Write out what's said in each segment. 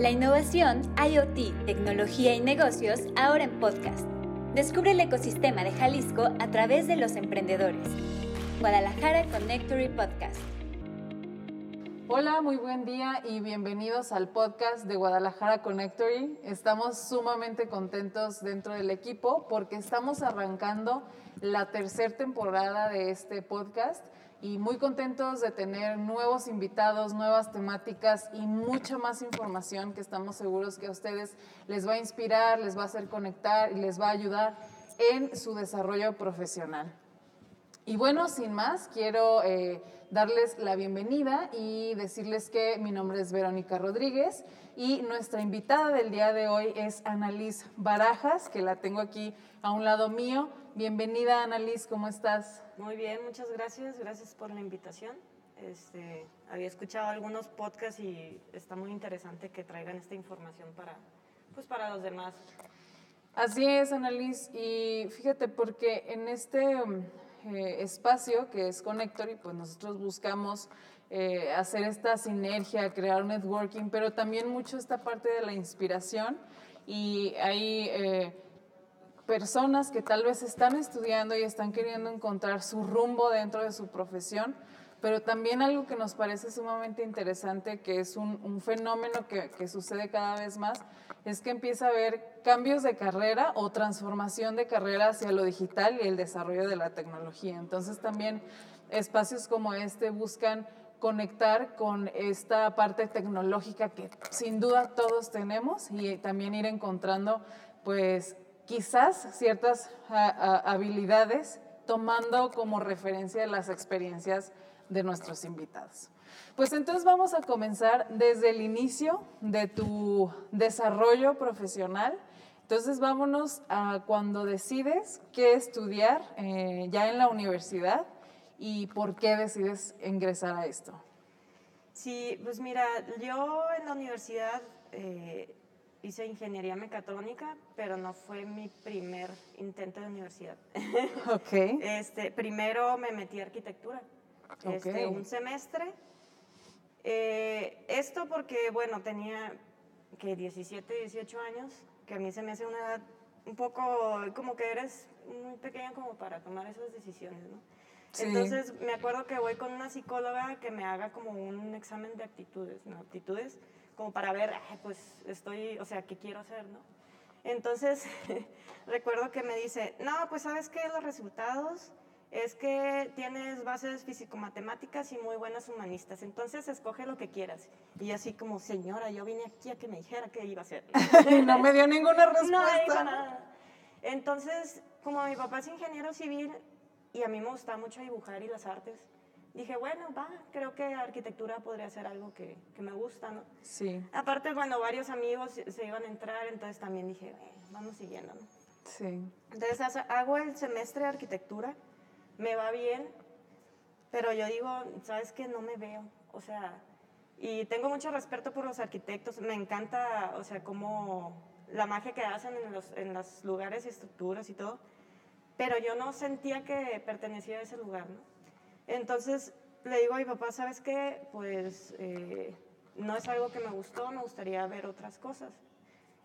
La innovación, IoT, tecnología y negocios ahora en podcast. Descubre el ecosistema de Jalisco a través de los emprendedores. Guadalajara Connectory Podcast. Hola, muy buen día y bienvenidos al podcast de Guadalajara Connectory. Estamos sumamente contentos dentro del equipo porque estamos arrancando la tercera temporada de este podcast y muy contentos de tener nuevos invitados, nuevas temáticas y mucha más información que estamos seguros que a ustedes les va a inspirar, les va a hacer conectar y les va a ayudar en su desarrollo profesional. Y bueno, sin más, quiero eh, darles la bienvenida y decirles que mi nombre es Verónica Rodríguez y nuestra invitada del día de hoy es Annalise Barajas, que la tengo aquí a un lado mío. Bienvenida, Annalise, ¿cómo estás? Muy bien, muchas gracias. Gracias por la invitación. Este, había escuchado algunos podcasts y está muy interesante que traigan esta información para, pues para los demás. Así es, Annalise. Y fíjate, porque en este eh, espacio que es Connectory, pues nosotros buscamos eh, hacer esta sinergia, crear networking, pero también mucho esta parte de la inspiración y hay eh, personas que tal vez están estudiando y están queriendo encontrar su rumbo dentro de su profesión, pero también algo que nos parece sumamente interesante, que es un, fenómeno que, que, sucede cada vez más, es que empieza a haber cambios de carrera o transformación de carrera hacia lo digital y el desarrollo de la tecnología. Entonces también espacios como este buscan conectar con esta parte tecnológica que sin duda todos tenemos y también ir encontrando pues quizás ciertas habilidades tomando como referencia las experiencias de nuestros invitados. Pues entonces vamos a comenzar desde el inicio de tu desarrollo profesional. Entonces vámonos a cuando decides qué estudiar eh, ya en la universidad y por qué decides ingresar a esto. Sí, pues mira, yo en la universidad eh, hice ingeniería mecatrónica, pero no fue mi primer intento de universidad. Ok. Este, primero me metí a arquitectura este, un semestre. Eh, esto porque, bueno, tenía que 17, 18 años, que a mí se me hace una edad un poco como que eres muy pequeña como para tomar esas decisiones, ¿no? Entonces me acuerdo que voy con una psicóloga que me haga como un examen de actitudes, ¿no? Actitudes como para ver, pues estoy, o sea, qué quiero hacer, ¿no? Entonces recuerdo que me dice, no, pues sabes qué, los resultados es que tienes bases físico-matemáticas y muy buenas humanistas, entonces escoge lo que quieras. Y así como, señora, yo vine aquí a que me dijera qué iba a hacer. y no me dio ninguna respuesta. No nada. Entonces, como mi papá es ingeniero civil y a mí me gusta mucho dibujar y las artes, dije, bueno, va, creo que arquitectura podría ser algo que, que me gusta, ¿no? Sí. Aparte, bueno, varios amigos se iban a entrar, entonces también dije, vamos siguiendo, ¿no? Sí. Entonces hago el semestre de arquitectura me va bien, pero yo digo, ¿sabes qué? No me veo. O sea, y tengo mucho respeto por los arquitectos. Me encanta, o sea, como la magia que hacen en los, en los lugares y estructuras y todo. Pero yo no sentía que pertenecía a ese lugar, ¿no? Entonces le digo a mi papá, ¿sabes qué? Pues eh, no es algo que me gustó, me gustaría ver otras cosas.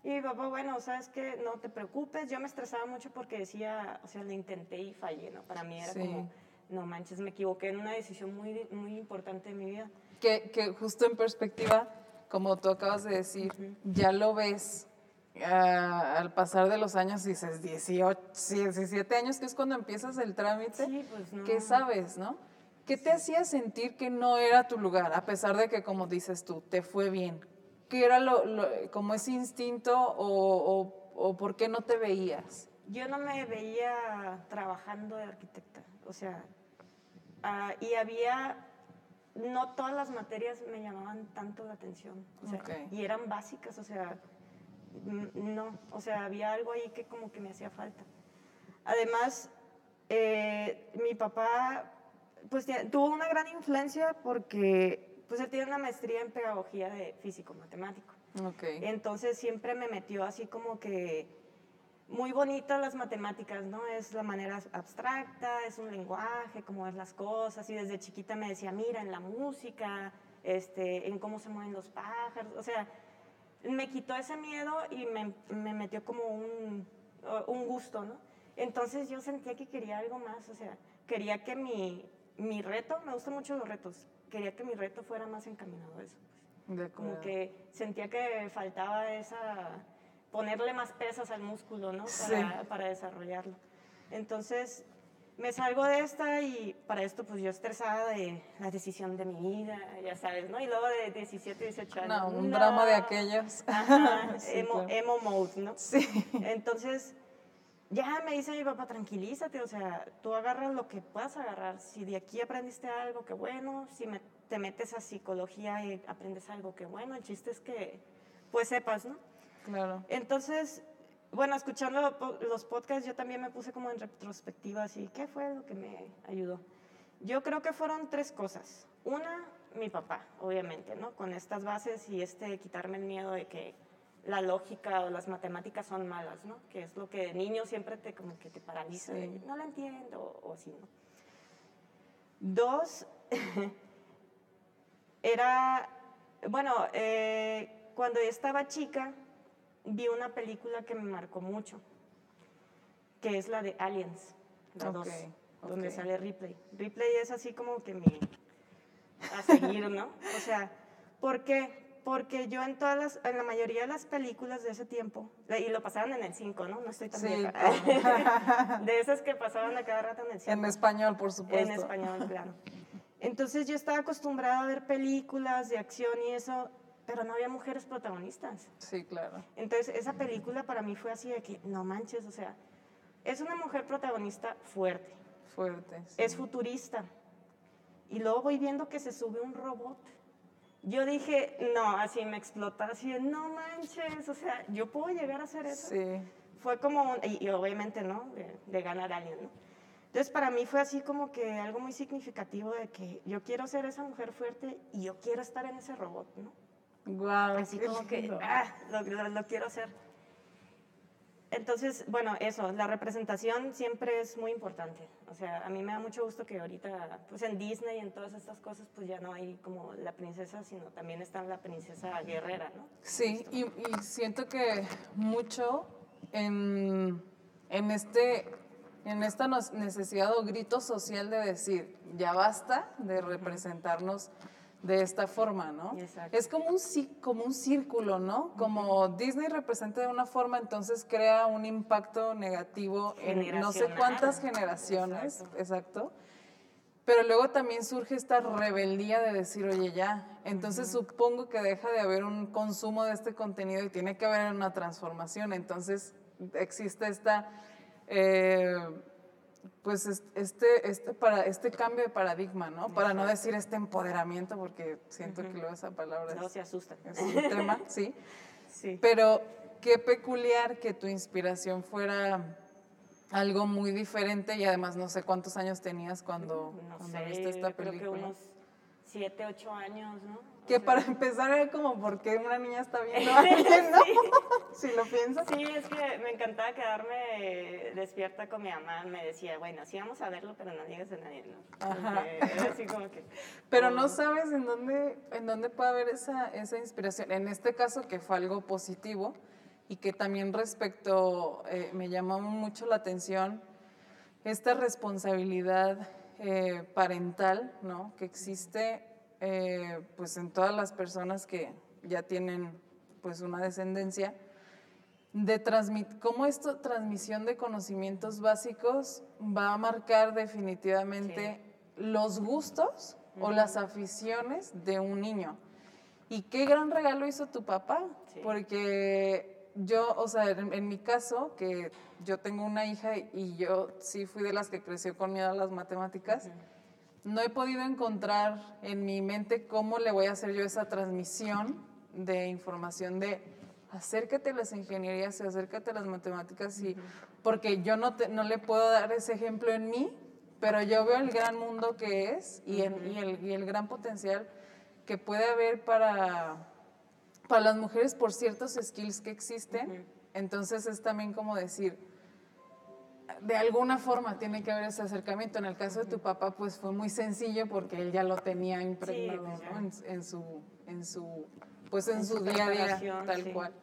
Y mi papá, bueno, sabes que no te preocupes, yo me estresaba mucho porque decía, o sea, lo intenté y fallé, ¿no? Para mí era como, no manches, me equivoqué en una decisión muy, muy importante de mi vida. Que, que justo en perspectiva, como tú acabas de decir, ya lo ves ah, al pasar de los años, dices 18, 17 años, que es cuando empiezas el trámite, sí, pues no. ¿qué sabes, no? ¿Qué te hacía sentir que no era tu lugar, a pesar de que, como dices tú, te fue bien? ¿Qué era lo, como ese instinto o, o, por qué no te veías? Yo no me veía trabajando de arquitecta, o sea, ah, y había, no todas las materias me llamaban tanto la atención, o sea, y eran básicas, o sea, no, o sea, había algo ahí que como que me hacía falta. Además, eh, mi papá, pues tuvo una gran influencia porque pues él tiene una maestría en pedagogía de físico-matemático. Okay. Entonces siempre me metió así como que muy bonitas las matemáticas, ¿no? Es la manera abstracta, es un lenguaje, cómo es las cosas, y desde chiquita me decía, mira, en la música, este, en cómo se mueven los pájaros, o sea, me quitó ese miedo y me, me metió como un, un, gusto, ¿no? Entonces yo sentía que quería algo más, o sea, quería que mi, mi reto, me gustan mucho los retos, quería que mi reto fuera más encaminado a eso. Pues. como que sentía que faltaba esa, ponerle más pesas al músculo, ¿no? Para, para desarrollarlo. Entonces, me salgo de esta y para esto pues yo estresada de la decisión de mi vida, ya sabes, ¿no? Y luego de 17, 18 años. No, un drama de aquellos. Ajá, emo, mode, ¿no? Sí. Entonces, ya me dice mi papá, tranquilízate, o sea, tú agarras lo que puedas agarrar. Si de aquí aprendiste algo, qué bueno. Si te metes a psicología y aprendes algo, qué bueno. El chiste es que, pues sepas, ¿no? Claro. Entonces, bueno, escuchando los podcasts, yo también me puse como en retrospectiva, así, ¿qué fue lo que me ayudó? Yo creo que fueron tres cosas. Una, mi papá, obviamente, ¿no? Con estas bases y este quitarme el miedo de que la lógica o las matemáticas son malas, ¿no? Que es lo que de niño siempre te como que te paraliza, no lo entiendo o, así, ¿no? Dos, era, bueno, eh, cuando yo estaba chica, vi una película que me marcó mucho, que es la de Aliens, la donde sale Ripley. Ripley es así como que mi a seguir, ¿no? O sea, ¿por qué? Porque yo en todas las, en la mayoría de las películas de ese tiempo, y lo pasaban en el 5, ¿no? No estoy tan sí, de esas que pasaban a cada rato en el 5. En español, por supuesto. En español, claro. Entonces yo estaba acostumbrada a ver películas de acción y eso, pero no había mujeres protagonistas. Sí, claro. Entonces, esa película para mí fue así de que, no manches, o sea, es una mujer protagonista fuerte. Fuerte. Es futurista. Y luego voy viendo que se sube un robot. Yo dije, no, así me explota, así de, no manches, o sea, yo puedo llegar a hacer eso. Sí. Fue como, y, obviamente, ¿no? De, ganar a alguien, ¿no? Entonces, para mí fue así como que algo muy significativo de que yo quiero ser esa mujer fuerte y yo quiero estar en ese robot, ¿no? Wow, Así como que, ah, lo, quiero hacer. Entonces, bueno, eso, la representación siempre es muy importante. O sea, a mí me da mucho gusto que ahorita, pues en Disney y en todas estas cosas, pues ya no hay como la princesa, sino también está la princesa guerrera, ¿no? Sí, y, siento que mucho en, en, este, en esta necesidad o grito social de decir, ya basta de representarnos de esta forma, ¿no? Es como un, como un círculo, ¿no? Como Disney representa de una forma, entonces crea un impacto negativo en no sé cuántas generaciones, exacto. Pero luego también surge esta rebeldía de decir, oye, ya, entonces supongo que deja de haber un consumo de este contenido y tiene que haber una transformación. Entonces existe esta... Eh, pues este, este, para, este cambio de paradigma, ¿no? Para no decir este empoderamiento, porque siento que luego esa palabra no, se asustan. es un tema, ¿sí? Sí. Pero qué peculiar que tu inspiración fuera algo muy diferente y además no sé cuántos años tenías cuando, viste esta película. Creo que unos siete, ocho años, ¿no? Que para empezar era como porque una niña está viendo a alguien, ¿no? si lo piensas. Sí, es que me encantaba quedarme despierta con mi mamá. Me decía, bueno, sí vamos a verlo, pero no digas a nadie, ¿no? Ajá. así como que... Pero no sabes en dónde, en dónde puede haber esa, esa inspiración. En este caso, que fue algo positivo y que también respecto, eh, me llamó mucho la atención esta responsabilidad eh, parental, ¿no? Que existe eh, pues en todas las personas que ya tienen pues una descendencia, de transmitir, cómo esta transmisión de conocimientos básicos va a marcar definitivamente los gustos o las aficiones de un niño. Y qué gran regalo hizo tu papá, porque yo, o sea, en, mi caso, que yo tengo una hija y yo sí fui de las que creció con miedo a las matemáticas, no he podido encontrar en mi mente cómo le voy a hacer yo esa transmisión de información de acércate a las ingenierías y acércate a las matemáticas y porque yo no, no le puedo dar ese ejemplo en mí, pero yo veo el gran mundo que es y, el, gran potencial que puede haber para, para las mujeres por ciertos skills que existen. Entonces es también como decir, de alguna forma tiene que haber ese acercamiento. En el caso de tu papá, pues fue muy sencillo porque él ya lo tenía impregnado pues en, su, en su pues en, su, día a día, tal cual.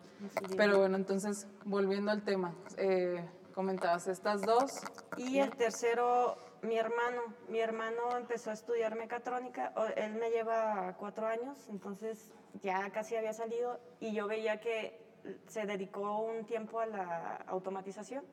Pero bueno, entonces, volviendo al tema, eh, comentabas estas dos. Y el tercero, mi hermano. Mi hermano empezó a estudiar mecatrónica, él me lleva cuatro años, entonces ya casi había salido y yo veía que se dedicó un tiempo a la automatización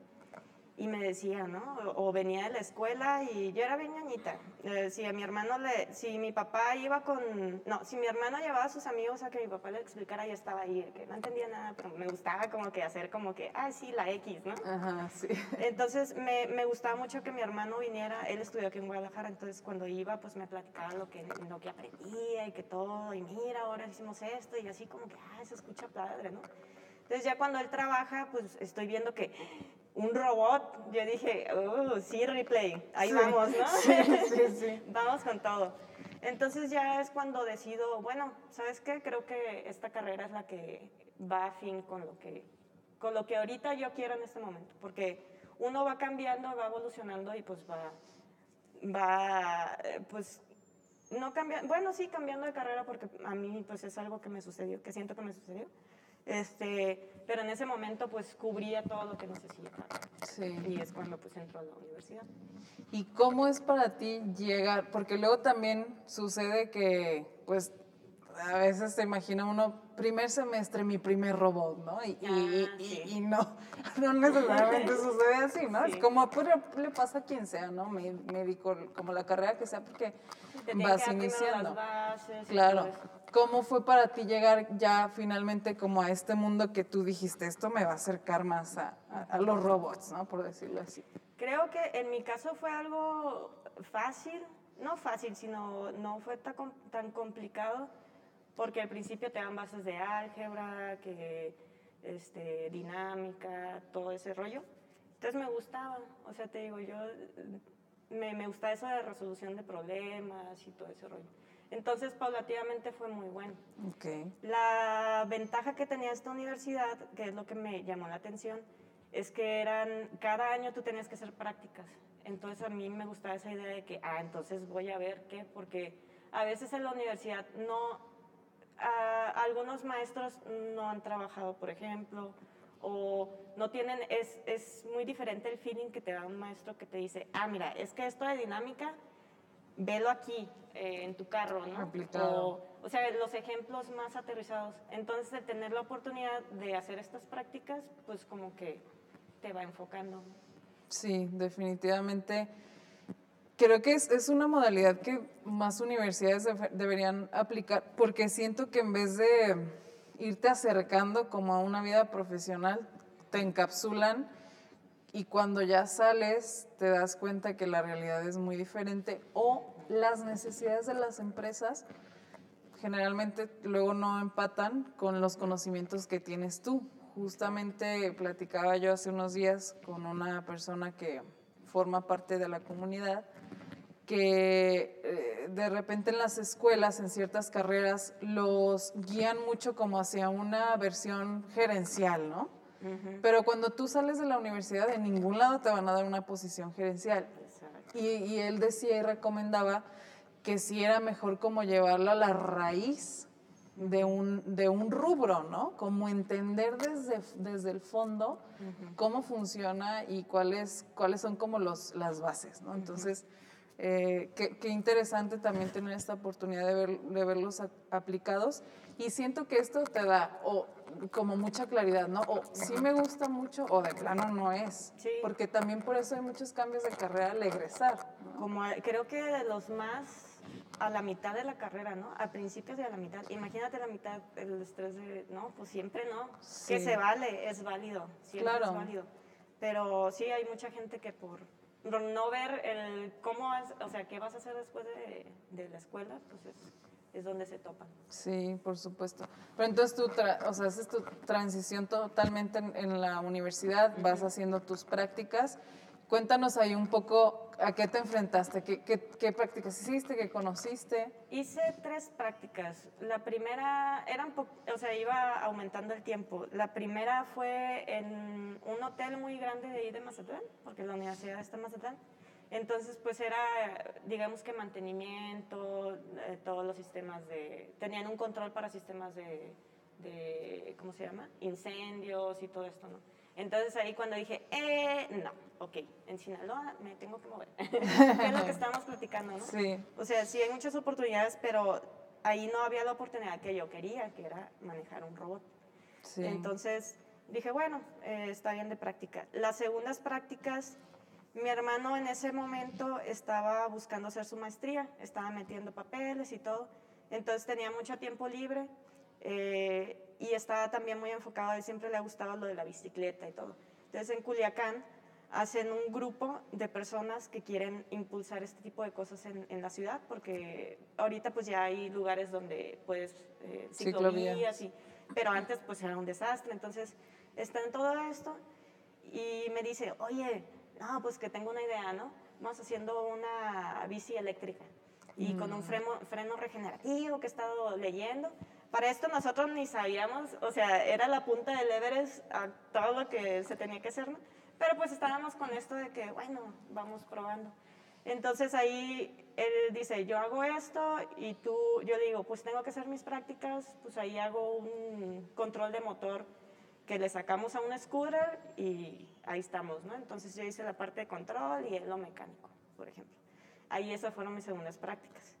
y me decía, ¿no? O, venía de la escuela y yo era bien ñañita. Le decía, mi hermano le, si mi papá iba con, no, si mi hermano llevaba a sus amigos a que mi papá le explicara, yo estaba ahí, que no entendía nada, pero me gustaba como que hacer como que, ah, sí, la X, ¿no? Ajá, sí. Entonces me, me gustaba mucho que mi hermano viniera, él estudió aquí en Guadalajara, entonces cuando iba, pues me platicaba lo que, lo que aprendía y que todo, y mira, ahora hicimos esto, y así como que, ah, se escucha padre, ¿no? Entonces ya cuando él trabaja, pues estoy viendo que un robot, yo dije, oh, sí, replay, ahí vamos, ¿no? Sí, sí, sí. vamos con todo. Entonces ya es cuando decido, bueno, ¿sabes qué? Creo que esta carrera es la que va a fin con lo que, con lo que ahorita yo quiero en este momento, porque uno va cambiando, va evolucionando y pues va, va, pues, no cambiando, bueno, sí, cambiando de carrera porque a mí pues es algo que me sucedió, que siento que me sucedió este, pero en ese momento pues cubría todo lo que necesitaba. Sí. Y es cuando pues entró a la universidad. ¿Y cómo es para ti llegar? Porque luego también sucede que pues a veces se imagina uno, primer semestre, mi primer robot, ¿no? Y, y, ah, no, no necesariamente sucede así, ¿no? Es como pues, le pasa a quien sea, ¿no? Médico, como la carrera que sea, porque vas iniciando. claro. ¿Cómo fue para ti llegar ya finalmente como a este mundo que tú dijiste, esto me va a acercar más a, los robots, ¿no? Por decirlo así. Creo que en mi caso fue algo fácil, no fácil, sino no fue tan, tan complicado, porque al principio te dan bases de álgebra, que este, dinámica, todo ese rollo. Entonces me gustaba, o sea, te digo, yo me, me gusta eso de resolución de problemas y todo ese rollo. Entonces, paulativamente fue muy bueno. Okay. La ventaja que tenía esta universidad, que es lo que me llamó la atención, es que eran, cada año tú tenías que hacer prácticas. Entonces, a mí me gustaba esa idea de que, ah, entonces voy a ver qué, porque a veces en la universidad no, algunos maestros no han trabajado, por ejemplo, o no tienen, es, es muy diferente el feeling que te da un maestro que te dice, ah, mira, es que esto de dinámica velo aquí, eh, en tu carro, ¿no? O, o, sea, los ejemplos más aterrizados. Entonces, de tener la oportunidad de hacer estas prácticas, pues como que te va enfocando. Sí, definitivamente. Creo que es, es una modalidad que más universidades deberían aplicar, porque siento que en vez de irte acercando como a una vida profesional, te encapsulan y cuando ya sales te das cuenta que la realidad es muy diferente o las necesidades de las empresas generalmente luego no empatan con los conocimientos que tienes tú. Justamente platicaba yo hace unos días con una persona que forma parte de la comunidad que eh, de repente en las escuelas, en ciertas carreras, los guían mucho como hacia una versión gerencial, ¿no? Pero cuando tú sales de la universidad, en ningún lado te van a dar una posición gerencial. Y, y, él decía y recomendaba que sí era mejor como llevarlo a la raíz de un, de un rubro, ¿no? Como entender desde, desde el fondo cómo funciona y cuáles, cuáles son como los, las bases, ¿no? Entonces, eh, qué, qué, interesante también tener esta oportunidad de, ver, de verlos aplicados y siento que esto te da o como mucha claridad, ¿no? O sí me gusta mucho o de plano no es. Sí. Porque también por eso hay muchos cambios de carrera al egresar. Como creo que de los más a la mitad de la carrera, ¿no? A principios de la mitad. Imagínate la mitad, el estrés de, no, pues siempre no. Que se vale, es válido, siempre claro. es válido. Pero sí hay mucha gente que por no ver el cómo, o sea, qué vas a hacer después de, de la escuela, pues es es donde se topan. Sí, por supuesto. Pero entonces tú, o sea, haces tu transición totalmente en, la universidad, vas haciendo tus prácticas. Cuéntanos ahí un poco a qué te enfrentaste, qué, qué, qué, prácticas hiciste, qué conociste. Hice tres prácticas. La primera, eran o sea, iba aumentando el tiempo. La primera fue en un hotel muy grande de ahí de Mazatlán, porque la universidad está en Mazatlán Entonces, pues era, digamos que mantenimiento, eh, todos los sistemas de... Tenían un control para sistemas de, de, ¿cómo se llama? Incendios y todo esto, ¿no? Entonces ahí cuando dije, eh, no, ok, en Sinaloa me tengo que mover. es lo que estamos platicando, ¿no? Sí. O sea, sí hay muchas oportunidades, pero ahí no había la oportunidad que yo quería, que era manejar un robot. Sí. Entonces dije, bueno, eh, está bien de práctica. Las segundas prácticas, mi hermano en ese momento estaba buscando hacer su maestría, estaba metiendo papeles y todo. Entonces tenía mucho tiempo libre. Eh, y estaba también muy enfocado, a él siempre le ha gustado lo de la bicicleta y todo. Entonces en Culiacán hacen un grupo de personas que quieren impulsar este tipo de cosas en, en la ciudad, porque ahorita pues ya hay lugares donde puedes eh, ciclovías, y, pero antes pues era un desastre, entonces está en todo esto y me dice, oye, no, pues que tengo una idea, ¿no? Vamos haciendo una bici eléctrica y con un mm. freno, freno regenerativo que he estado leyendo para esto nosotros ni sabíamos, o sea, era la punta del Everest a todo lo que se tenía que hacer, ¿no? Pero pues estábamos con esto de que, bueno, vamos probando. Entonces ahí él dice, yo hago esto y tú, yo digo, pues tengo que hacer mis prácticas, pues ahí hago un control de motor que le sacamos a un scooter y ahí estamos, ¿no? Entonces yo hice la parte de control y él lo mecánico, por ejemplo. Ahí esas fueron mis segundas prácticas.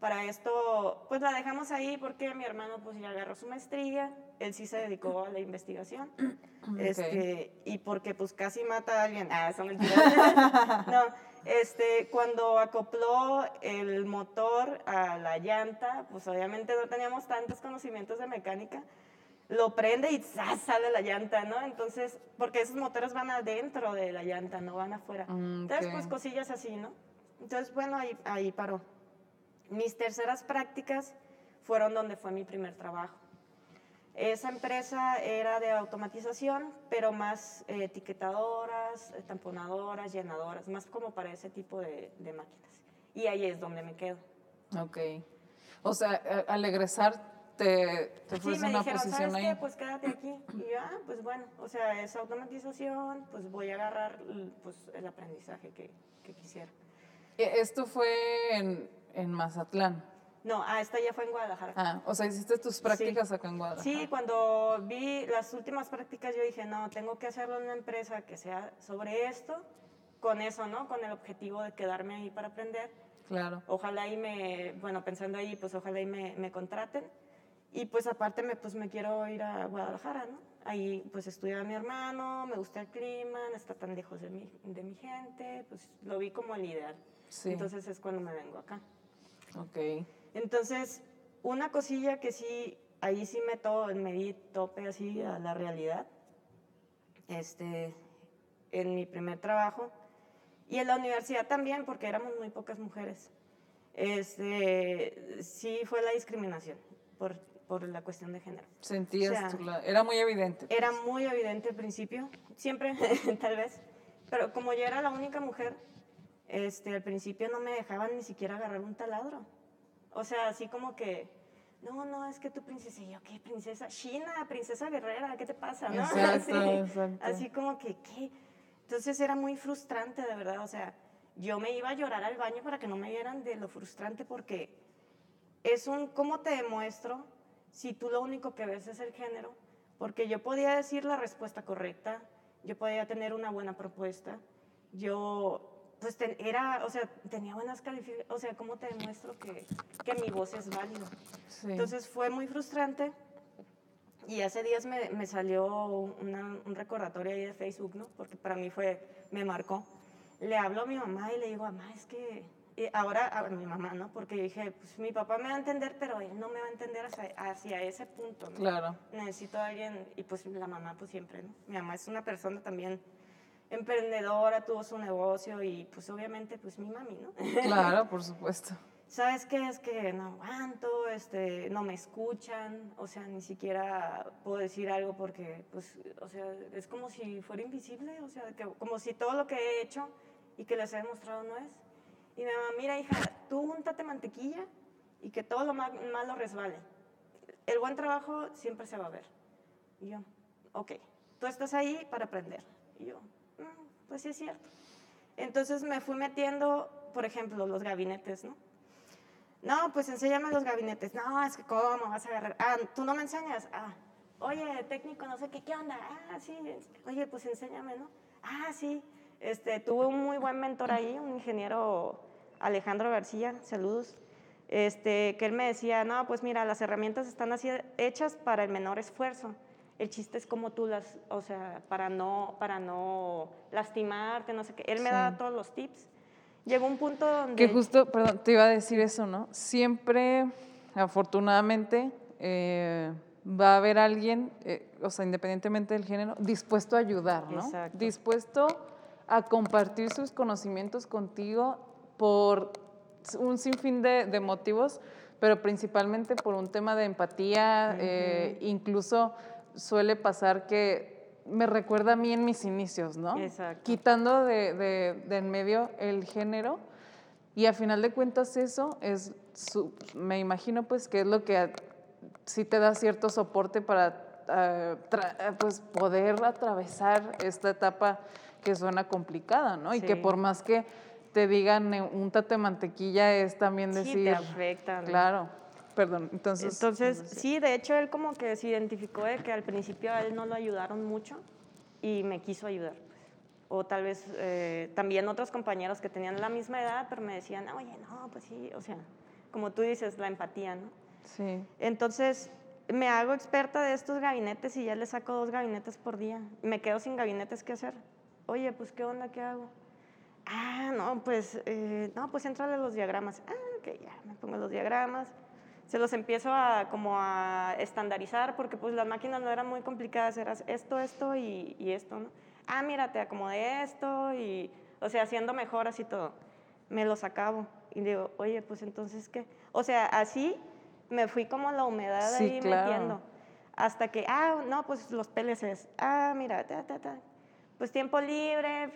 Para esto, pues la dejamos ahí porque mi hermano pues ya agarró su maestría, él sí se dedicó a la investigación, este, y porque pues casi mata a alguien, ah, eso no, este, cuando acopló el motor a la llanta, pues obviamente no teníamos tantos conocimientos de mecánica, lo prende y sale la llanta, ¿no? Entonces, porque esos motores van adentro de la llanta, no van afuera. Mm, Entonces, pues cosillas así, ¿no? Entonces, bueno, ahí, ahí paró. Mis terceras prácticas fueron donde fue mi primer trabajo. Esa empresa era de automatización, pero más eh, etiquetadoras, tamponadoras, llenadoras, más como para ese tipo de, máquinas. Y ahí es donde me quedo. Ok. O sea, al egresar te, te sí, me una dijeron, posición ¿sabes Qué? Pues quédate aquí. Y yo, ah, pues bueno, o sea, es automatización, pues voy a agarrar pues, el aprendizaje que, que quisiera. E, ¿Esto fue en, en Mazatlán. No, ah, esta ya fue en Guadalajara. Ah, o sea, hiciste tus prácticas acá en Guadalajara. Sí, cuando vi las últimas prácticas yo dije, no, tengo que hacerlo en una empresa que sea sobre esto, con eso, ¿no? Con el objetivo de quedarme ahí para aprender. Claro. Ojalá y me, bueno, pensando ahí, pues ojalá y me, me contraten. Y pues aparte me, pues me quiero ir a Guadalajara, ¿no? Ahí pues estudia mi hermano, me gusta el clima, no está tan lejos de mi, de mi gente, pues lo vi como el ideal. Sí. Entonces es cuando me vengo acá. Ok. Entonces, una cosilla que sí, ahí sí me, to, me di tope así a la realidad, este, en mi primer trabajo, y en la universidad también, porque éramos muy pocas mujeres. Este, sí fue la discriminación por, por la cuestión de género. Sentías, era muy evidente. Era muy evidente al principio, siempre, tal vez, pero como yo era la única mujer, este, al principio no me dejaban ni siquiera agarrar un taladro. O sea, así como que, no, no, es que tu princesa, y yo, ¿qué princesa? China, princesa guerrera, ¿qué te pasa? ¿no? Exacto, así, como que, ¿qué? Entonces era muy frustrante, de verdad. O sea, yo me iba a llorar al baño para que no me vieran de lo frustrante porque es un, ¿cómo te demuestro si tú lo único que ves es el género? Porque yo podía decir la respuesta correcta, yo podía tener una buena propuesta, yo pues era, o sea, tenía buenas calificaciones, o sea, ¿cómo te demuestro que, que mi voz es válida? Entonces fue muy frustrante y hace días me, me salió un recordatorio ahí de Facebook, ¿no? Porque para mí fue, me marcó. Le hablo a mi mamá y le digo, mamá, es que, y ahora a mi mamá, ¿no? Porque dije, pues mi papá me va a entender, pero él no me va a entender hacia, hacia ese punto, ¿no? Claro. Necesito a alguien, y pues la mamá, pues siempre, ¿no? Mi mamá es una persona también emprendedora, tuvo su negocio y pues obviamente pues mi mami, ¿no? Claro, por supuesto. ¿Sabes qué? Es que no aguanto, este, no me escuchan, o sea, ni siquiera puedo decir algo porque, pues, o sea, es como si fuera invisible, o sea, como si todo lo que he hecho y que les he demostrado no es. Y mi mamá, mira, hija, tú úntate mantequilla y que todo lo malo resbale. El buen trabajo siempre se va a ver. Y yo, ok, tú estás ahí para aprender. Y yo, pues sí es cierto. Entonces me fui metiendo, por ejemplo, los gabinetes, ¿no? No, pues enséñame los gabinetes. No, es que cómo vas a agarrar. Ah, tú no me enseñas. Ah, oye, técnico, no sé qué, ¿qué onda? Ah, sí, oye, pues enséñame, ¿no? Ah, sí. Este, tuve un muy buen mentor ahí, un ingeniero Alejandro García, saludos, este, que él me decía, no, pues mira, las herramientas están así hechas para el menor esfuerzo. El chiste es como tú las, o sea, para no, para no lastimarte, no sé qué. Él me daba todos los tips. Llegó un punto donde... Que justo, perdón, te iba a decir eso, ¿no? Siempre, afortunadamente, eh, va a haber alguien, eh, o sea, independientemente del género, dispuesto a ayudar, ¿no? Exacto. Dispuesto a compartir sus conocimientos contigo por un sinfín de, de motivos, pero principalmente por un tema de empatía, eh, incluso suele pasar que me recuerda a mí en mis inicios, ¿no? Exacto. Quitando de, de, en medio el género y a final de cuentas eso es, me imagino pues que es lo que sí te da cierto soporte para ah, pues poder atravesar esta etapa que suena complicada, ¿no? Y que por más que te digan un tate mantequilla es también decir... Sí, te afecta. Claro. Perdón, entonces... Entonces, sí, de hecho él como que se identificó de que al principio a él no lo ayudaron mucho y me quiso ayudar. O tal vez eh, también otros compañeros que tenían la misma edad, pero me decían, oye, no, pues sí, o sea, como tú dices, la empatía, ¿no? Sí. Entonces, me hago experta de estos gabinetes y ya le saco dos gabinetes por día. Me quedo sin gabinetes que hacer. Oye, pues, ¿qué onda? ¿Qué hago? Ah, no, pues, eh, no, pues entrale los diagramas. Ah, ok, ya, me pongo los diagramas se los empiezo a como a estandarizar porque pues las máquinas no eran muy complicadas, eras esto, esto y, y, esto, ¿no? Ah, mira, te acomodé esto y, o sea, haciendo mejoras y todo. Me los acabo y digo, oye, pues entonces, ¿qué? O sea, así me fui como la humedad ahí metiendo. Hasta que, ah, no, pues los PLCs. Ah, mira, ta, ta, ta. Pues tiempo libre,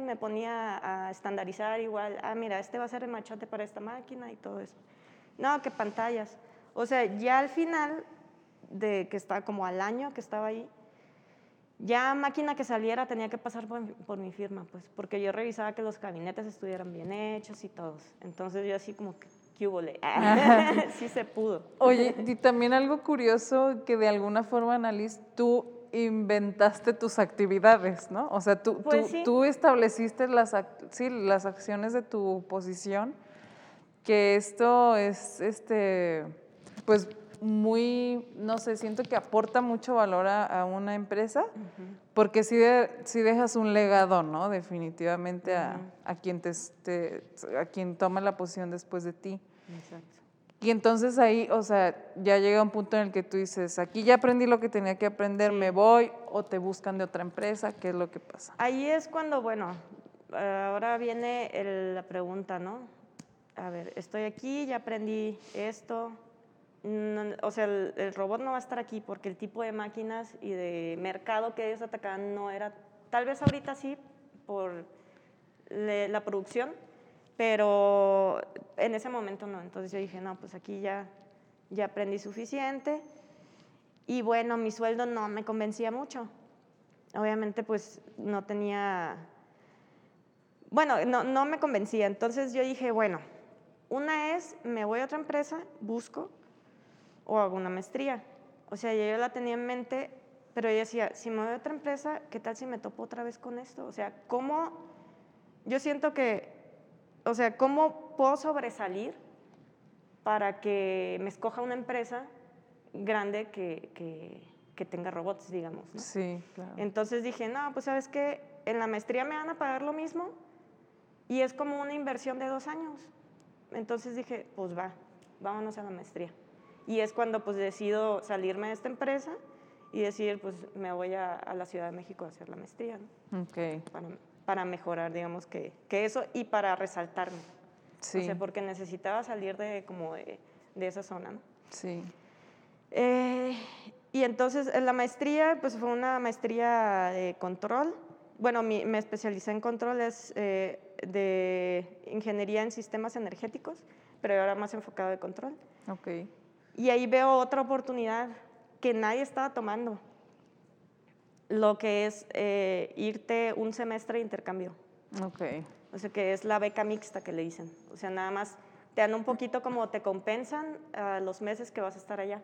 me ponía a estandarizar igual. Ah, mira, este va a ser el machote para esta máquina y todo eso. No, que pantallas. O sea, ya al final de que estaba como al año que estaba ahí, ya máquina que saliera tenía que pasar por, mi firma, pues, porque yo revisaba que los gabinetes estuvieran bien hechos y todos. Entonces yo así como que, ¿qué hubo? sí se pudo. Oye, y también algo curioso que de alguna forma, Annalise, tú inventaste tus actividades, ¿no? O sea, tú, pues tú, tú, estableciste las, sí, las acciones de tu posición que esto es, este, pues muy, no sé, siento que aporta mucho valor a, una empresa, porque si si dejas un legado, ¿no? Definitivamente a, a, quien te, a quien toma la posición después de ti. Exacto. Y entonces ahí, o sea, ya llega un punto en el que tú dices, aquí ya aprendí lo que tenía que aprender, me voy, o te buscan de otra empresa, ¿qué es lo que pasa? Ahí es cuando, bueno, ahora viene la pregunta, ¿no? a ver, estoy aquí, ya aprendí esto. o sea, el, robot no va a estar aquí porque el tipo de máquinas y de mercado que ellos atacaban no era, tal vez ahorita sí, por la producción, pero en ese momento no. Entonces yo dije, no, pues aquí ya, ya aprendí suficiente. Y bueno, mi sueldo no me convencía mucho. Obviamente, pues no tenía, bueno, no, no me convencía. Entonces yo dije, bueno, una es, me voy a otra empresa, busco o hago una maestría. O sea, yo la tenía en mente, pero ella decía, si me voy a otra empresa, ¿qué tal si me topo otra vez con esto? O sea, ¿cómo? Yo siento que, o sea, ¿cómo puedo sobresalir para que me escoja una empresa grande que, que, tenga robots, digamos? Sí, claro. Entonces dije, no, pues sabes que en la maestría me van a pagar lo mismo y es como una inversión de dos años. Entonces dije, pues va, vámonos a la maestría. Y es cuando pues decido salirme de esta empresa y decir, pues me voy a, la Ciudad de México a hacer la maestría, ¿no? Para, para, mejorar, digamos, que, que, eso y para resaltarme. Sí. O sea, porque necesitaba salir de como de, de esa zona, ¿no? Sí. Eh, y entonces en la maestría, pues fue una maestría de control. Bueno, me especialicé en control, es eh, de ingeniería en sistemas energéticos, pero ahora más enfocado de control. Okay. Y ahí veo otra oportunidad que nadie estaba tomando, lo que es eh, irte un semestre de intercambio. Ok. O sea, que es la beca mixta que le dicen. O sea, nada más te dan un poquito como te compensan a los meses que vas a estar allá.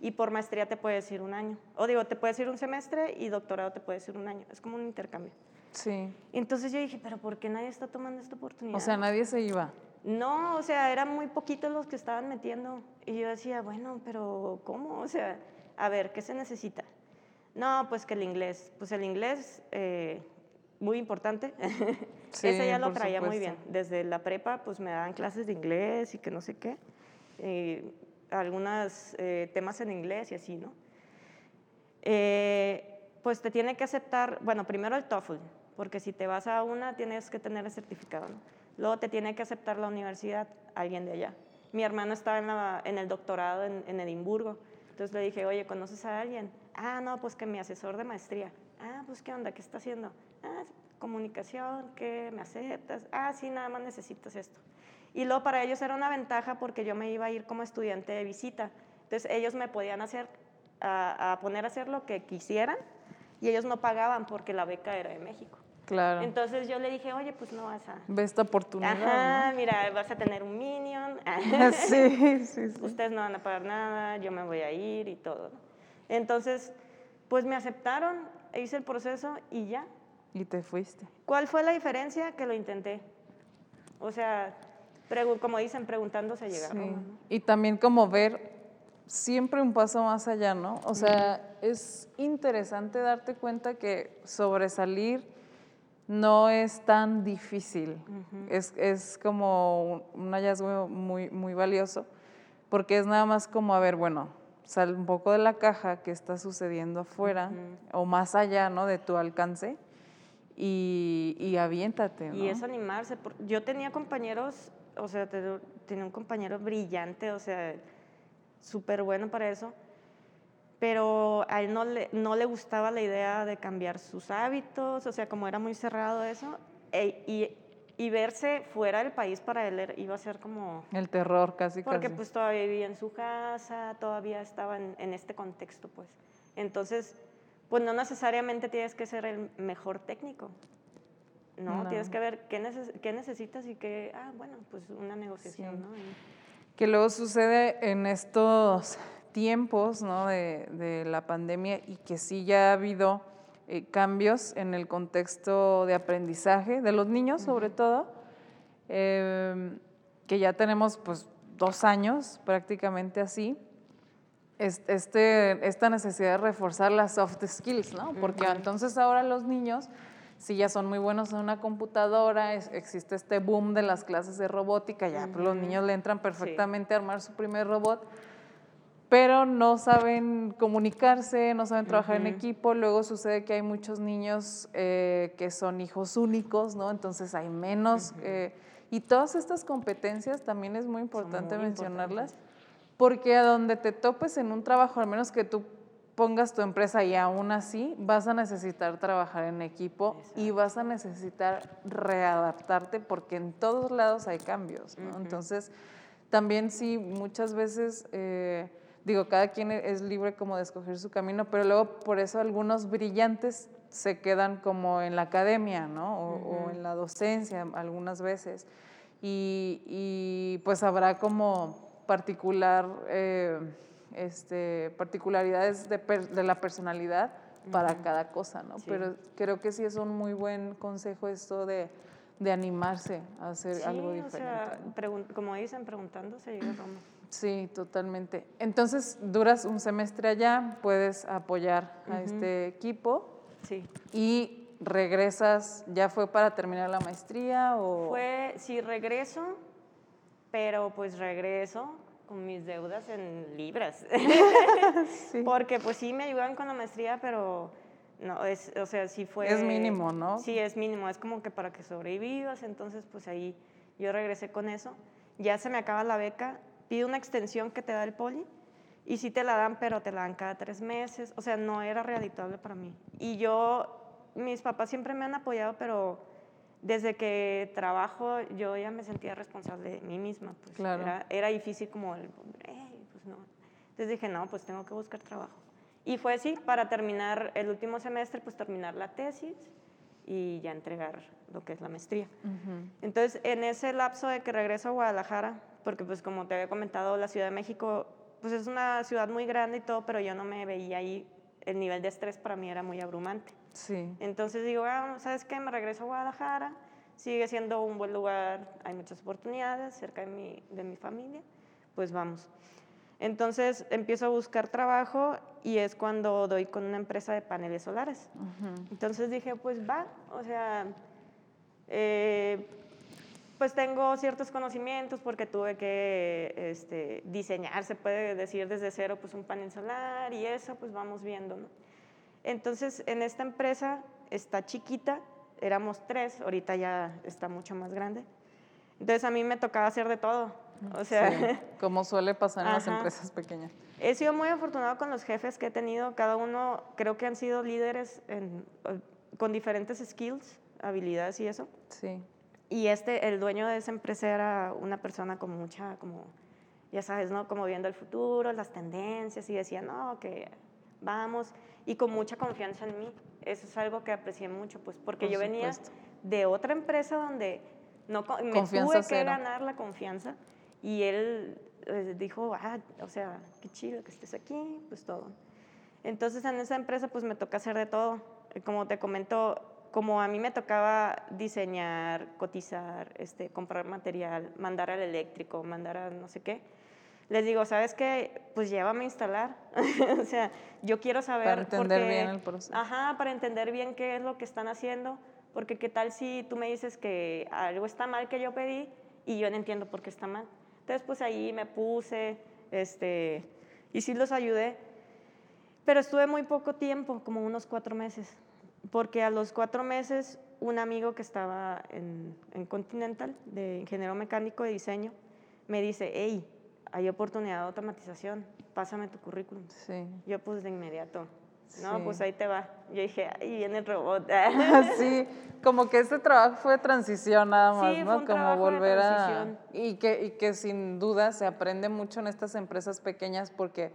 Y por maestría te puedes ir un año. O digo, te puedes ir un semestre y doctorado te puedes ir un año. Es como un intercambio. Sí. Entonces yo dije, pero ¿por qué nadie está tomando esta oportunidad? O sea, nadie se iba. No, o sea, eran muy poquitos los que estaban metiendo. Y yo decía, bueno, pero ¿cómo? O sea, a ver, ¿qué se necesita? No, pues que el inglés. Pues el inglés, eh, muy importante. Sí, Ese ya lo traía muy supuesto. bien. Desde la prepa, pues me daban clases de inglés y que no sé qué. Eh, algunos temas en inglés y así, ¿no? Eh, pues te tiene que aceptar, bueno, primero el TOEFL, porque si te vas a una tienes que tener el certificado, ¿no? Luego te tiene que aceptar la universidad, alguien de allá. Mi hermano estaba en, la- en el doctorado en, en Edimburgo, entonces le dije, oye, ¿conoces a alguien? Ah, no, pues que mi asesor de maestría. Ah, pues ¿qué onda? ¿Qué está haciendo? Ah, comunicación, ¿qué? ¿Me aceptas? Ah, sí, nada más necesitas esto. Y luego para ellos era una ventaja porque yo me iba a ir como estudiante de visita. Entonces ellos me podían hacer, a, a poner a hacer lo que quisieran y ellos no pagaban porque la beca era de México. Claro. Entonces yo le dije, oye, pues no vas a... Ve esta oportunidad. Ajá, mira, vas a tener un minion. ¿no? sí, sí, sí. Ustedes no van a pagar nada, yo me voy a ir y todo. ¿no? Entonces, pues me aceptaron, hice el proceso y ya. Y te fuiste. ¿Cuál fue la diferencia? Que lo intenté. O sea, como dicen, preguntando se llega Sí. ¿no? Y también como ver siempre un paso más allá, ¿no? O sea, es interesante darte cuenta que sobresalir no es tan difícil. es, es como un, un hallazgo muy, muy valioso, porque es nada más como, a ver, bueno, sal un poco de la caja que está sucediendo afuera o más allá, ¿no? De tu alcance y, y aviéntate, ¿no? Y es animarse. Yo tenía compañeros, o sea, te- tenía un compañero brillante, o sea, súper bueno para eso, pero a él no le, no le gustaba la idea de cambiar sus hábitos, o sea, como era muy cerrado eso, e- y, y verse fuera del país para él iba a ser como... El terror casi, Porque casi. pues todavía vivía en su casa, todavía estaba en, en este contexto, pues. Entonces, pues no necesariamente tienes que ser el mejor técnico, ¿no? No. Tienes que ver qué, neces- qué necesitas y qué, ah, bueno, pues una negociación, Sí. ¿no? Y- que luego sucede en estos tiempos ¿no? de, de la pandemia y que sí ya ha habido eh, cambios en el contexto de aprendizaje de los niños sobre todo, em, que ya tenemos pues dos años prácticamente así, es- este, esta necesidad de reforzar las soft skills, ¿no? Porque entonces ahora los niños, si ya son muy buenos en una computadora, es- existe este boom de las clases de robótica, ya pues, los niños le entran perfectamente a armar su primer robot, pero no saben comunicarse, no saben trabajar en equipo. Luego sucede que hay muchos niños eh, que son hijos únicos, ¿no? Entonces hay menos. eh, y todas estas competencias también es muy importante muy mencionarlas, porque a donde te topes en un trabajo, al menos que tú pongas tu empresa y aún así vas a necesitar trabajar en equipo y vas a necesitar readaptarte porque en todos lados hay cambios, ¿no? Entonces, también sí, muchas veces, eh, digo, cada quien e- es libre como de escoger su camino, pero luego por eso algunos brillantes se quedan como en la academia, ¿no? O, o en la docencia algunas veces. Y, y, pues habrá como particular, eh, este, particularidades de, per- de la personalidad para cada cosa, ¿no? Sí. Pero creo que sí es un muy buen consejo esto de, de animarse a hacer Sí, algo o diferente. sea, ¿no? pregun- como dicen, preguntando se llega a Roma. Sí, totalmente. Entonces, duras un semestre allá, puedes apoyar a este equipo Sí. y regresas, ¿ya fue para terminar la maestría o...? Fue, sí, regreso, pero pues regreso con mis deudas en libras. Sí. Porque pues sí me ayudan con la maestría, pero no, es, o sea, sí fue... Es mínimo, ¿no? Sí, es mínimo, es como que para que sobrevivas, entonces pues ahí yo regresé con eso. Ya se me acaba la beca, pido una extensión que te da el poli y sí te la dan, pero te la dan cada tres meses, o sea, no era redituable para mí. Y yo, mis papás siempre me han apoyado, pero desde que trabajo yo ya me sentía responsable de mí misma. Pues Claro. era, era difícil como el, "Ey, pues no. Entonces dije, no, pues tengo que buscar trabajo. Y fue así, para terminar el último semestre, pues terminar la tesis y ya entregar lo que es la maestría. Entonces, en ese lapso de que regreso a Guadalajara, porque pues como te había comentado, la Ciudad de México, pues es una ciudad muy grande y todo, pero yo no me veía ahí, el nivel de estrés para mí era muy abrumante. Sí. Entonces digo, ah, ¿sabes qué? Me regreso a Guadalajara, sigue siendo un buen lugar, hay muchas oportunidades cerca de mi, de mi familia, pues vamos. Entonces empiezo a buscar trabajo y es cuando doy con una empresa de paneles solares. Entonces dije, pues va, o sea, eh, pues tengo ciertos conocimientos porque tuve que este, diseñar, se puede decir desde cero, pues un panel solar y eso, pues vamos viendo, ¿no? Entonces, en esta empresa está chiquita, éramos tres, ahorita ya está mucho más grande. Entonces, a mí me tocaba hacer de todo. O sea, como suele pasar en las empresas pequeñas. He sido muy afortunado con los jefes que he tenido. Cada uno creo que han sido líderes con diferentes skills, habilidades y eso. Sí. Y este, el dueño de esa empresa era una persona con mucha, como, ya sabes, ¿no? Como viendo el futuro, las tendencias y decía, no, que vamos. Y con mucha confianza en mí. Eso es algo que aprecié mucho, pues, porque yo venía de otra empresa donde no, me tuve que ganar la confianza y él eh, dijo, ah, o sea, qué chido que estés aquí, pues todo. Entonces en esa empresa pues me toca hacer de todo. Como te comento, como a mí me tocaba diseñar, cotizar, este, comprar material, mandar al eléctrico, mandar a no sé qué, les digo, ¿sabes qué? Pues llévame a instalar. o sea, yo quiero saber... Para entender bien el proceso. Ajá, para entender bien qué es lo que están haciendo, porque qué tal si tú me dices que algo está mal que yo pedí y yo no entiendo por qué está mal. Entonces, pues ahí me puse, este, y sí los ayudé, pero estuve muy poco tiempo, como unos cuatro meses, porque a los cuatro meses un amigo que estaba en, en Continental, de ingeniero mecánico de diseño, me dice, hey, hay oportunidad de automatización, pásame tu currículum. Sí. Yo pues de inmediato, no, pues ahí te va. Yo dije, ahí viene el robot. sí, como que este trabajo fue transición nada más, ¿no? como volver a... Y que, y que sin duda se aprende mucho en estas empresas pequeñas porque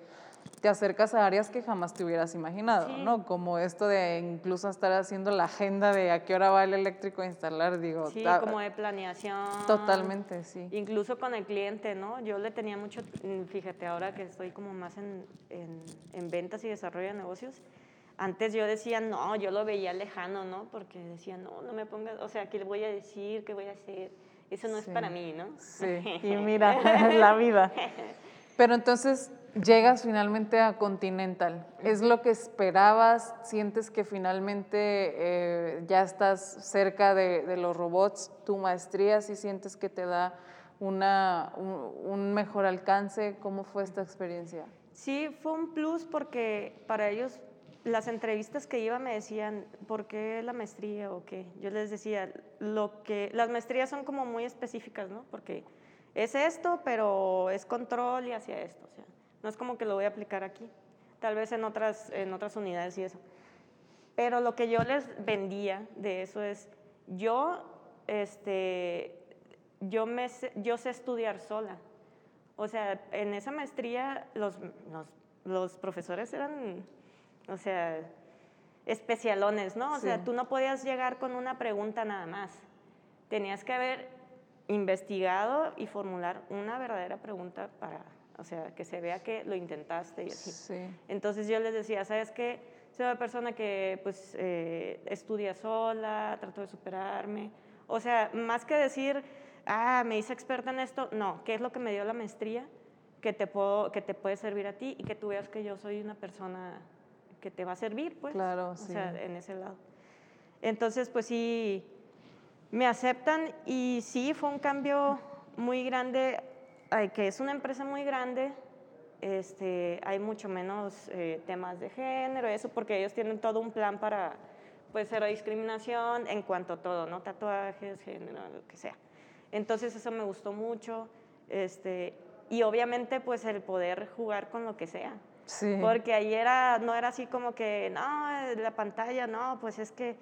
te acercas a áreas que jamás te hubieras imaginado, ¿no? Como esto de incluso estar haciendo la agenda de a qué hora va el eléctrico a instalar, digo. Sí, como de planeación. Totalmente, sí. Incluso con el cliente, ¿no? Yo le tenía mucho, mm, fíjate, ahora que estoy como más en, en, en ventas y desarrollo de negocios, antes yo decía, no, yo lo veía lejano, ¿no? Porque decía, no, no me pongas, o sea, ¿qué le voy a decir? ¿Qué voy a hacer? Eso no es para mí, ¿no? Sí, y mira, la vida. Pero entonces, Llegas finalmente a Continental. ¿Es lo que esperabas? ¿Sientes que finalmente eh, ya estás cerca de, los robots? ¿Tu maestría si sientes que te da una, un, mejor alcance? ¿Cómo fue esta experiencia? Sí, fue un plus porque para ellos las entrevistas que iba me decían, ¿por qué la maestría o qué? Yo les decía, lo que, las maestrías son como muy específicas, ¿no? Porque es esto, pero es control y hacia esto. O sea, no es como que lo voy a aplicar aquí, tal vez en otras, en otras unidades y eso. Pero lo que yo les vendía de eso es, yo, este, yo, me, yo sé estudiar sola. O sea, en esa maestría los, los, los profesores eran, o sea, especialones, ¿no? O sea, tú no podías llegar con una pregunta nada más. Tenías que haber investigado y formular una verdadera pregunta para o sea, que se vea que lo intentaste y así. Entonces yo les decía, ¿sabes qué? Soy una persona que pues eh, estudia sola, trato de superarme. O sea, más que decir, ah, me hice experta en esto, no, ¿qué es lo que me dio la maestría que te, puedo, que te puede servir a ti y que tú veas que yo soy una persona que te va a servir, pues? Claro, o sea, en ese lado. Entonces, pues sí, me aceptan y sí, fue un cambio muy grande que es una empresa muy grande, este, hay mucho menos eh, temas de género, eso porque ellos tienen todo un plan para pues cero discriminación en cuanto a todo, ¿no? Tatuajes, género, lo que sea. Entonces eso me gustó mucho, este, y obviamente pues el poder jugar con lo que sea. Sí. Porque ahí era, no era así como que, no, la pantalla, no, pues es que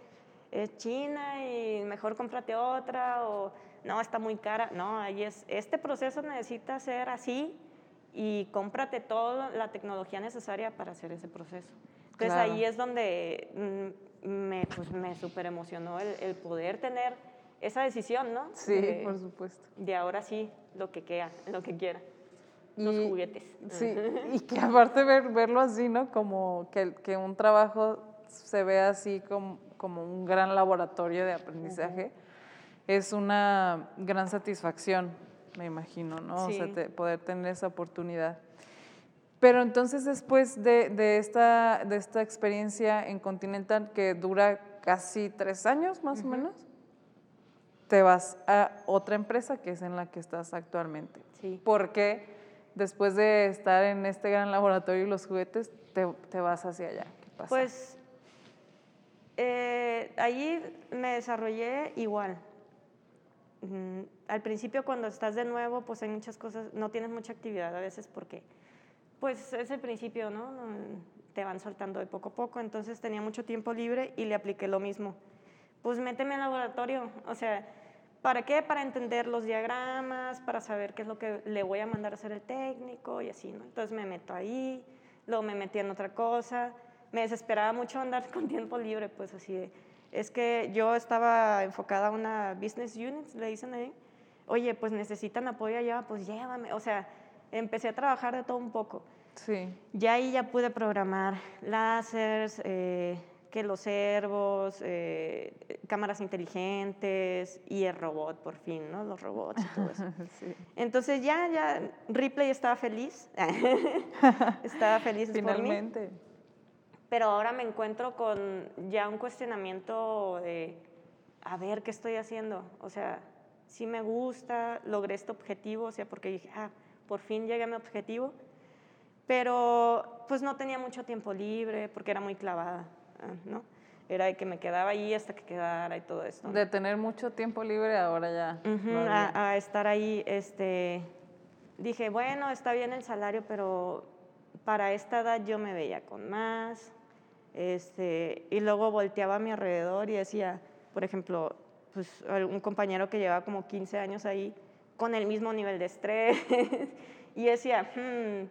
es China y mejor cómprate otra, o no, está muy cara. No, ahí es, este proceso necesita ser así y cómprate toda la tecnología necesaria para hacer ese proceso. Entonces ahí es donde me, pues, me súper emocionó el, el, poder tener esa decisión, ¿no? Sí, por supuesto. De ahora sí, lo que queda, lo que quiera. Los juguetes. Sí, y que aparte ver, verlo así, ¿no? Como que, que un trabajo se ve así como, como un gran laboratorio de aprendizaje, es una gran satisfacción, me imagino, ¿no? O sea, poder tener esa oportunidad. Pero entonces después de, de, esta, de esta experiencia en Continental, que dura casi tres años más o menos, te vas a otra empresa que es en la que estás actualmente. Sí. Porque después de estar en este gran laboratorio y los juguetes, te, te vas hacia allá. ¿Qué pasa? Pues eh, ahí me desarrollé igual. Al principio cuando estás de nuevo, pues hay muchas cosas, no tienes mucha actividad a veces porque, pues es el principio, ¿no? Te van soltando de poco a poco, entonces tenía mucho tiempo libre y le apliqué lo mismo. Pues méteme al laboratorio, o sea, ¿para qué? Para entender los diagramas, para saber qué es lo que le voy a mandar a hacer el técnico y así, ¿no? Entonces me meto ahí, luego me metí en otra cosa, me desesperaba mucho andar con tiempo libre, pues así es que yo estaba enfocada a una business unit, le dicen ahí, oye, pues necesitan apoyo allá, pues llévame, o sea, empecé a trabajar de todo un poco. Sí. Ya ahí ya pude programar láseres, eh, que los servos, eh, cámaras inteligentes y el robot, por fin, ¿no? Los robots y todo eso. sí. Entonces ya, ya, Ripley estaba feliz. estaba feliz Finalmente. Por mí pero ahora me encuentro con ya un cuestionamiento de, a ver, ¿qué estoy haciendo? O sea, sí me gusta, logré este objetivo, o sea, porque dije, ah, por fin llegué a mi objetivo, pero pues no tenía mucho tiempo libre porque era muy clavada, ah, ¿no? Era de que me quedaba ahí hasta que quedara y todo esto. De tener mucho tiempo libre ahora ya. a, a, estar ahí, este, dije, bueno, está bien el salario, pero para esta edad yo me veía con más, este, y luego volteaba a mi alrededor y decía, por ejemplo, pues un compañero que llevaba como 15 años ahí con el mismo nivel de estrés y decía, hmm".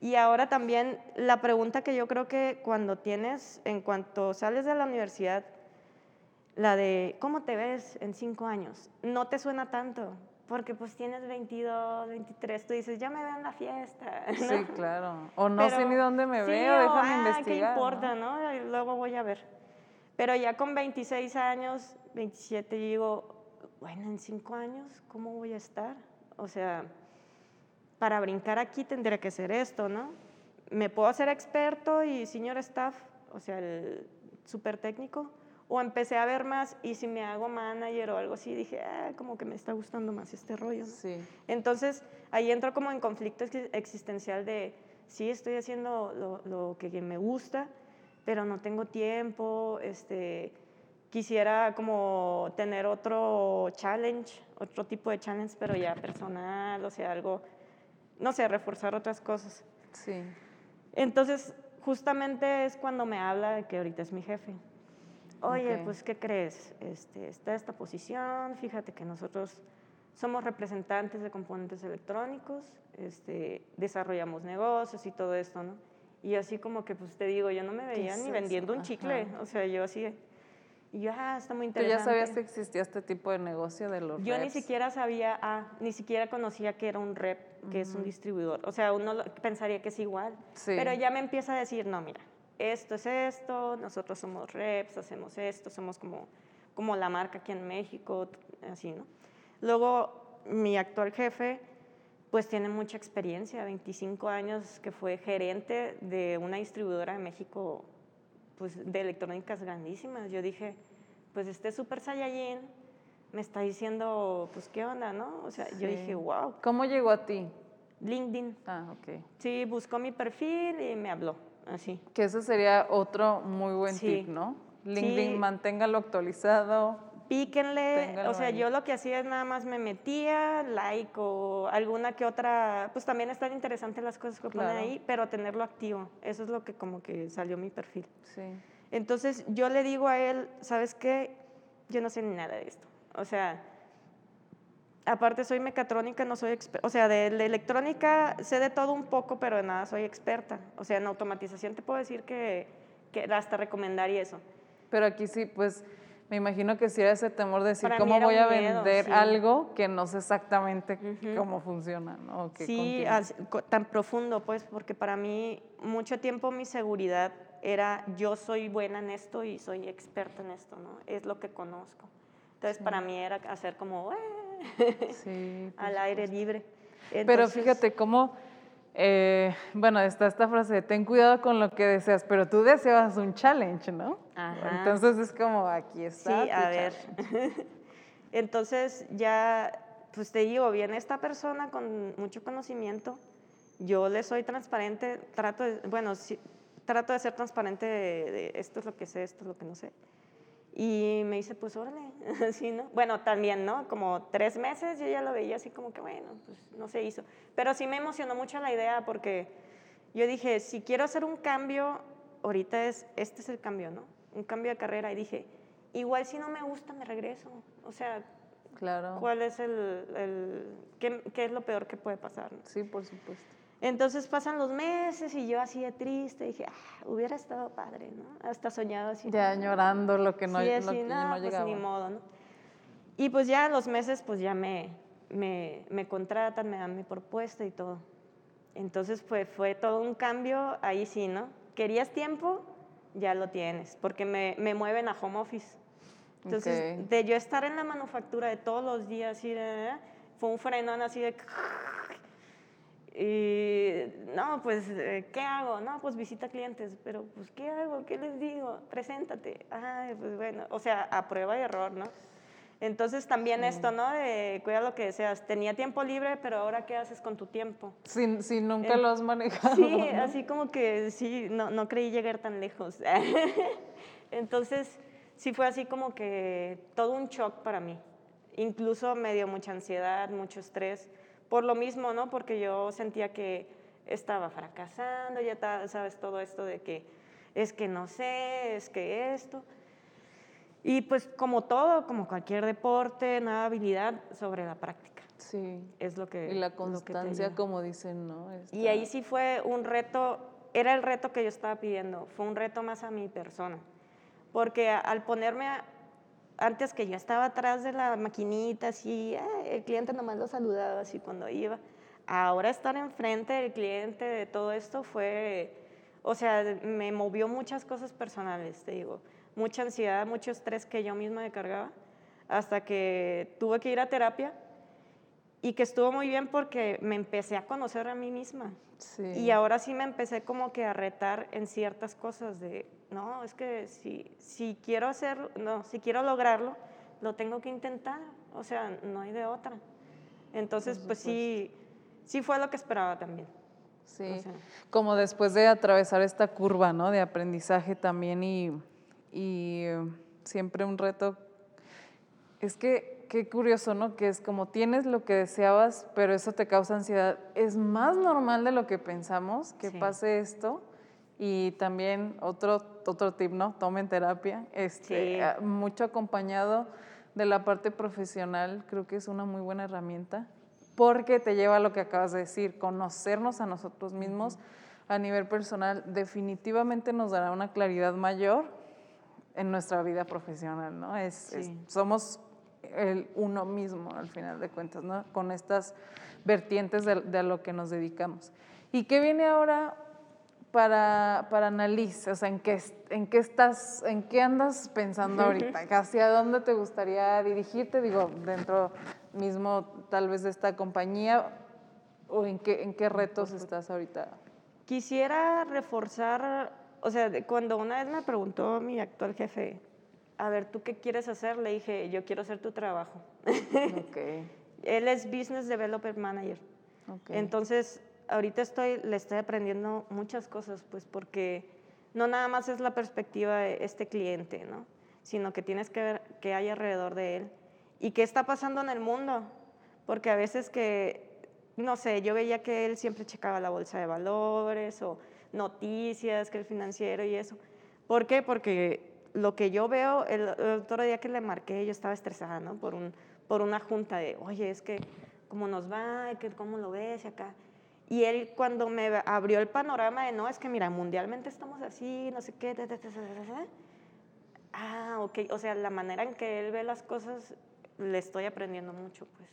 y ahora también la pregunta que yo creo que cuando tienes, en cuanto sales de la universidad, la de ¿cómo te ves en cinco años? No te suena tanto, porque pues tienes 22, 23, tú dices, ya me veo en la fiesta. Sí, claro. O no sé ni dónde me veo, déjame ah, investigar. ¿Qué importa, ¿no? luego voy a ver. Pero ya con 26 años, 27, digo, bueno, en 5 años, ¿cómo voy a estar? O sea, para brincar aquí tendría que ser esto, ¿no? Me puedo hacer experto y señor staff, o sea, el súper técnico, o empecé a ver más y si me hago manager o algo así, dije, ah, como que me está gustando más este rollo. Sí. Entonces ahí entro como en conflicto existencial de, sí, estoy haciendo lo, lo, que me gusta, pero no tengo tiempo, este, quisiera como tener otro challenge, otro tipo de challenge, pero ya personal, o sea, algo, no sé, reforzar otras cosas. Sí. Entonces, justamente es cuando me habla de que ahorita es mi jefe oye, pues, ¿qué crees? Este, está esta posición, fíjate que nosotros somos representantes de componentes electrónicos, este, desarrollamos negocios y todo esto, ¿no? Y así como que, pues te digo, yo no me veía ni vendiendo un chicle, o sea, yo así, y yo, ah, está muy interesante. ¿Tú ya sabías que existía este tipo de negocio de los Yo ni siquiera sabía, ah, ni siquiera conocía que era un rep, que es un distribuidor. O sea, uno pensaría que es igual. Sí. Pero ya me empieza a decir, no, mira, esto es esto, nosotros somos reps, hacemos esto, somos como, como la marca aquí en México, así, ¿no? Luego, mi actual jefe, pues tiene mucha experiencia, 25 años que fue gerente de una distribuidora de México, pues de electrónicas grandísimas. Yo dije, pues este Super Saiyajin me está diciendo, pues qué onda, ¿no? O sea, yo dije, wow. ¿Cómo llegó a ti? LinkedIn. Ah, ok. Sí, buscó mi perfil y me habló así. Que ese sería otro muy buen tip, ¿no? LinkedIn, manténgalo actualizado. Píquenle, o sea, yo lo que hacía es nada más me metía, like o alguna que otra, pues también están interesantes las cosas que ponen ahí, pero tenerlo activo, eso es lo que como que salió mi perfil. Sí. Entonces yo le digo a él, ¿sabes qué? Yo no sé ni nada de esto. O sea, aparte soy mecatrónica, no soy experta, o sea, de, electrónica sé de todo un poco, pero de nada soy experta. O sea, en automatización te puedo decir que, que hasta recomendar y eso. Pero aquí sí, pues me imagino que sí era ese temor de decir, ¿cómo voy a vender algo que no sé exactamente cómo funciona? ¿no? sí, tan profundo, pues, porque para mí mucho tiempo mi seguridad era yo soy buena en esto y soy experta en esto, ¿no? Es lo que conozco. Entonces, para mí era hacer como, sí, al aire libre. Pero fíjate cómo eh, bueno, está esta frase, ten cuidado con lo que deseas, pero tú deseas un challenge, ¿no? Ajá. Entonces es como, aquí está. Sí, a ver. Entonces ya, pues te digo, viene esta persona con mucho conocimiento, yo le soy transparente, trato de, bueno, sí, trato de ser transparente de esto es lo que sé, esto es lo que no sé. Y me dice, pues órale, así, ¿no? Bueno, también, ¿no? Como tres meses yo ya lo veía así como que, bueno, pues no se hizo. Pero sí me emocionó mucho la idea porque yo dije, si quiero hacer un cambio, ahorita es, este es el cambio, ¿no? Un cambio de carrera. Y dije, igual si no me gusta, me regreso. O sea, claro. ¿cuál es el, el qué, qué, es lo peor que puede pasar? Sí, por supuesto. Entonces pasan los meses y yo así de triste, dije, ah, hubiera estado padre, ¿no? Hasta soñado así. Ya añorando lo que no, sí, así, no, no, pues ni modo, ¿no? Y pues ya los meses, pues ya me, me, me, contratan, me dan mi propuesta y todo. Entonces fue, fue todo un cambio, ahí sí, ¿no? ¿Querías tiempo? Ya lo tienes, porque me, me mueven a home office. Entonces, de yo estar en la manufactura de todos los días, de, fue un frenón así de y no, pues, eh, ¿qué hago? No, pues visita clientes, pero pues, ¿qué hago? ¿Qué les digo? Preséntate. Ay, pues bueno, o sea, a prueba y error, ¿no? Entonces también esto, ¿no? De cuida lo que deseas. Tenía tiempo libre, pero ahora ¿qué haces con tu tiempo? Si, si nunca lo has manejado. Sí, así como que sí, no, no creí llegar tan lejos. Entonces, sí fue así como que todo un shock para mí. Incluso me dio mucha ansiedad, mucho estrés por lo mismo, ¿no? Porque yo sentía que estaba fracasando, ya sabes todo esto de que es que no sé, es que esto. Y pues como todo, como cualquier deporte, nueva habilidad sobre la práctica. Sí. Es lo que... Y la constancia, como dicen, ¿no? Y ahí sí fue un reto, era el reto que yo estaba pidiendo, fue un reto más a mi persona. Porque al ponerme a, antes que yo estaba atrás de la maquinita, así, el cliente nomás lo saludaba así cuando iba. Ahora estar enfrente del cliente de todo esto fue, o sea, me movió muchas cosas personales, te digo, mucha ansiedad, mucho estrés que yo misma me cargaba, hasta que tuve que ir a terapia y que estuvo muy bien porque me empecé a conocer a mí misma. Y ahora sí me empecé como que a retar en ciertas cosas de, no, es que si, si quiero hacer, no, si quiero lograrlo, lo tengo que intentar, o sea, no hay de otra. Entonces, pues sí, sí fue lo que esperaba también. Sí, como después de atravesar esta curva, ¿no? De aprendizaje también y, y siempre un reto. Es que qué curioso, ¿no? Que es como tienes lo que deseabas, pero eso te causa ansiedad. Es más normal de lo que pensamos que pase esto. Y también otro, otro tip, ¿no? Tomen terapia. Este, ah, Mucho acompañado de la parte profesional, creo que es una muy buena herramienta porque te lleva a lo que acabas de decir, conocernos a nosotros mismos a nivel personal definitivamente nos dará una claridad mayor en nuestra vida profesional, ¿no? Es, somos el uno mismo al final de cuentas, ¿no? Con estas vertientes de, de lo que nos dedicamos. ¿Y qué viene ahora para, para Annalise? O sea, ¿en qué, ¿en qué estás, en qué andas pensando ahorita? ¿Hacia dónde te gustaría dirigirte? Digo, dentro mismo tal vez de esta compañía, ¿o en qué, en qué retos estás ahorita? Quisiera reforzar, o sea, cuando una vez me preguntó mi actual jefe, a ver, ¿tú qué quieres hacer? Le dije, yo quiero hacer tu trabajo. Okay. Él es Business Developer Manager. Okay. Entonces, ahorita estoy, le estoy aprendiendo muchas cosas, pues porque no nada más es la perspectiva de este cliente, ¿no? Sino que tienes que ver qué hay alrededor de él y qué está pasando en el mundo. Porque a veces que, no sé, yo veía que él siempre checaba la bolsa de valores o noticias, que el financiero y eso. ¿Por qué? Porque lo que yo veo, el, otro día que le marqué, yo estaba estresada, ¿no? Por, un, por una junta de, oye, es que, ¿cómo nos va? ¿Cómo lo ves? Y acá. Y él cuando me abrió el panorama de, no, es que mira, mundialmente estamos así, no sé qué, ah, ok, o sea, la manera en que él ve las cosas, le estoy aprendiendo mucho, pues.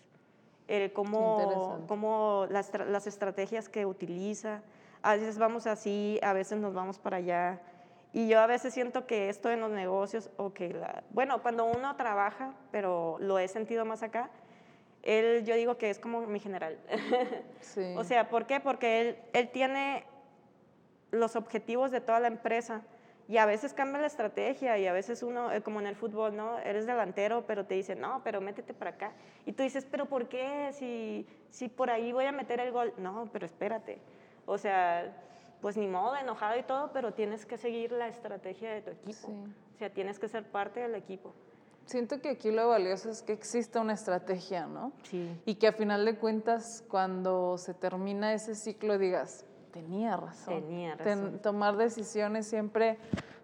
El cómo, cómo las, las estrategias que utiliza, a veces vamos así, a veces nos vamos para allá. Y yo a veces siento que esto en los negocios, o que la, bueno, cuando uno trabaja, pero lo he sentido más acá, él, yo digo que es como mi general. Sí. o sea, ¿por qué? Porque él, él tiene los objetivos de toda la empresa y a veces cambia la estrategia y a veces uno, eh, como en el fútbol, ¿no? Eres delantero, pero te dicen, no, pero métete para acá. Y tú dices, pero ¿por qué? Si, si por ahí voy a meter el gol. No, pero espérate. O sea, pues ni modo, enojado y todo, pero tienes que seguir la estrategia de tu equipo. O sea, tienes que ser parte del equipo. Siento que aquí lo valioso es que exista una estrategia, ¿no? Sí. Y que a final de cuentas, cuando se termina ese ciclo, digas, tenía razón. Tenía razón. tomar decisiones siempre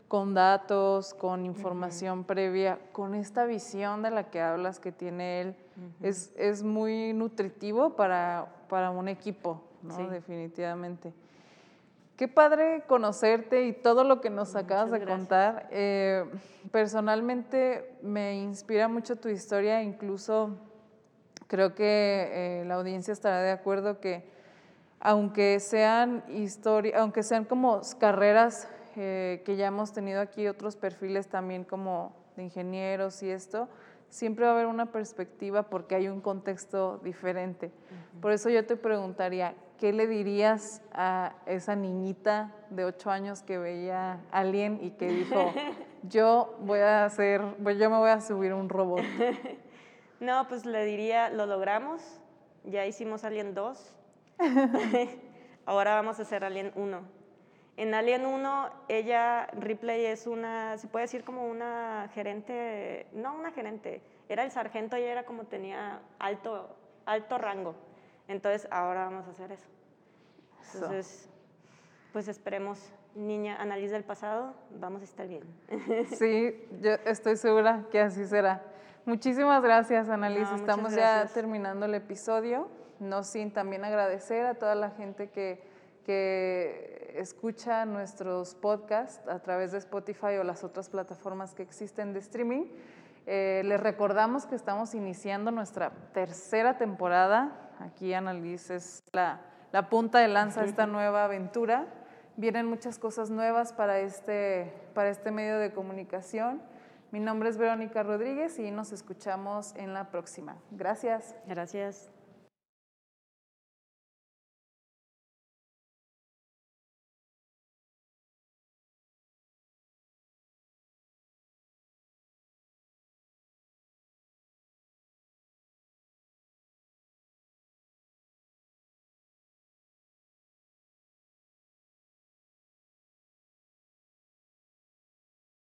con datos, con información previa, con esta visión de la que hablas que tiene él, es, es, muy nutritivo para, para un equipo, ¿no? Definitivamente. Qué padre conocerte y todo lo que nos acabas de contar. Eh, personalmente me inspira mucho tu historia, incluso creo que eh, la audiencia estará de acuerdo que aunque sean historia, aunque sean como carreras eh, que ya hemos tenido aquí, otros perfiles también como de ingenieros y esto, siempre va a haber una perspectiva porque hay un contexto diferente. Por eso yo te preguntaría, ¿qué le dirías a esa niñita de ocho años que veía a alguien y que dijo, yo voy a hacer, yo me voy a subir un robot? No, pues le diría, lo logramos, ya hicimos Alien 2, ahora vamos a hacer Alien 1. En Alien 1, ella, Ripley, es una, se puede decir como una gerente, no una gerente, era el sargento y era como tenía alto, alto rango. Entonces, ahora vamos a hacer eso. Entonces, pues esperemos, niña, analiza el pasado, vamos a estar bien. Sí, yo estoy segura que así será. Muchísimas gracias, Annalise. Estamos ya terminando el episodio. No sin también agradecer a toda la gente que, que escucha nuestros podcasts a través de Spotify o las otras plataformas que existen de streaming. Eh, les recordamos que estamos iniciando nuestra tercera temporada. Aquí Annalise es la, la punta de lanza de esta nueva aventura. Vienen muchas cosas nuevas para este, para este medio de comunicación. Mi nombre es Verónica Rodríguez y nos escuchamos en la próxima. Gracias. Gracias.